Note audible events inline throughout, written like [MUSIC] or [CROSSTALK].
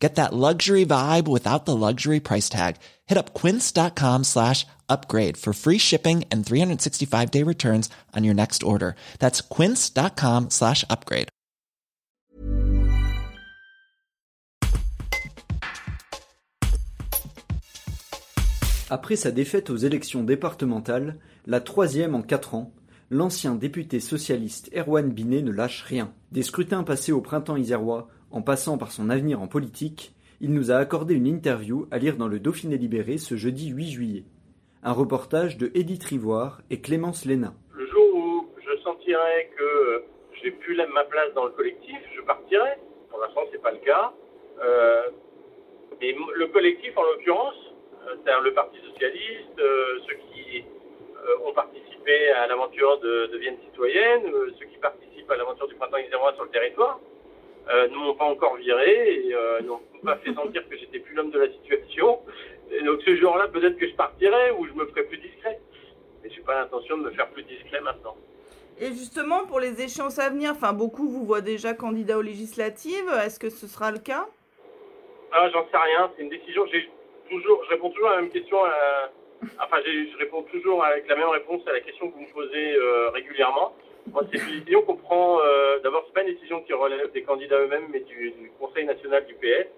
Get that luxury vibe without the luxury price tag. Hit up quince.com slash upgrade for free shipping and 365 day returns on your next order. That's quince.com slash upgrade. Après sa défaite aux élections départementales, la troisième en quatre ans, l'ancien député socialiste Erwan Binet ne lâche rien. Des scrutins passés au printemps isérois en passant par son avenir en politique, il nous a accordé une interview à lire dans le Dauphiné libéré ce jeudi 8 juillet. Un reportage de Édith Rivoire et Clémence Léna. Le jour où je sentirai que j'ai plus ma place dans le collectif, je partirai. Pour l'instant, c'est pas le cas. Euh, le collectif, en l'occurrence, euh, c'est-à-dire le Parti socialiste, euh, ceux qui euh, ont participé à l'aventure de, de Vienne citoyenne, ceux qui participent à l'aventure du printemps isérois sur le territoire, euh, ne m'ont pas encore viré et euh, n'ont pas fait sentir que j'étais plus l'homme de la situation. Et donc ce jour-là, peut-être que je partirai ou je me ferai plus discret. Mais j'ai pas l'intention de me faire plus discret maintenant. Et justement, pour les échéances à venir, enfin beaucoup vous voient déjà candidat aux législatives. Est-ce que ce sera le cas? Ah, j'en sais rien. C'est une décision. J'ai toujours, je réponds toujours à la même question. À, enfin, je réponds toujours avec la même réponse à la question que vous me posez euh, régulièrement. Moi, c'est une décision qu'on prend. Euh, D'abord, c'est pas une décision qui relève des candidats eux-mêmes, mais du, Conseil national du PS.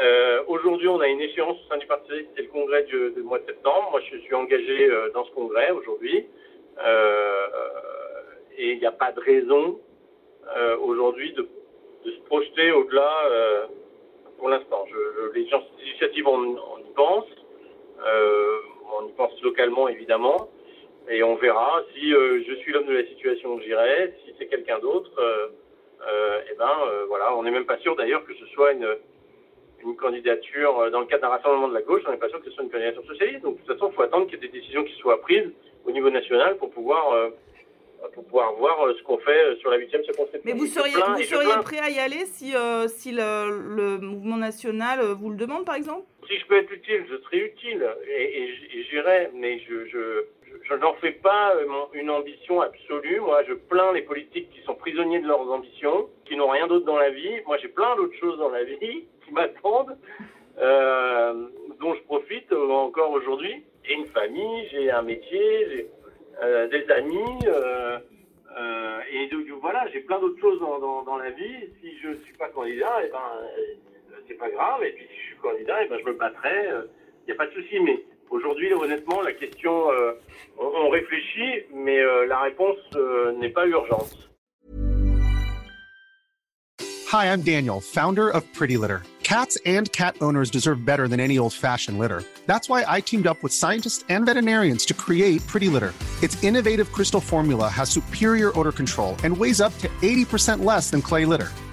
Euh, Aujourd'hui, on a une échéance au sein du Parti c'est le congrès du, mois de septembre. Moi, je suis engagé euh, dans ce congrès aujourd'hui, euh, et il n'y a pas de raison aujourd'hui de, de, se projeter au-delà. pour l'instant, les initiatives, on, on y pense. on y pense localement, évidemment. Et on verra si euh, je suis l'homme de la situation, j'irai. Si c'est quelqu'un d'autre, euh, euh, eh ben voilà. On n'est même pas sûr d'ailleurs que ce soit une, une candidature dans le cadre d'un rassemblement de la gauche. On n'est pas sûr que ce soit une candidature socialiste. Donc de toute façon, il faut attendre qu'il y ait des décisions qui soient prises au niveau national pour pouvoir pour pouvoir voir ce qu'on fait sur la huitième circonscription. Mais vous seriez, vous seriez prêt à y aller si, euh, si le, le, mouvement national vous le demande, par exemple? Si je peux être utile, je serai utile et, et, et j'irai, mais je, je, je n'en fais pas une ambition absolue. Moi, je plains les politiques qui sont prisonniers de leurs ambitions, qui n'ont rien d'autre dans la vie. Moi, j'ai plein d'autres choses dans la vie [LAUGHS] qui m'attendent, euh, dont je profite encore aujourd'hui. J'ai une famille, j'ai un métier, j'ai euh, des amis, euh, euh, et donc, voilà, j'ai plein d'autres choses dans, la vie. Si je suis pas candidat, eh ben, c'est pas grave. Et puis si je suis candidat, eh ben, je me battrai. Il n'y a pas de souci, mais Aujourd'hui, honnêtement, la question, euh, on, réfléchit, mais euh, la réponse euh, n'est pas urgente. Hi, I'm Daniel, founder of Pretty Litter. Cats and cat owners deserve better than any old-fashioned litter. That's why I teamed up with scientists and veterinarians to create Pretty Litter. Its innovative crystal formula has superior odor control and weighs up to 80% less than clay litter.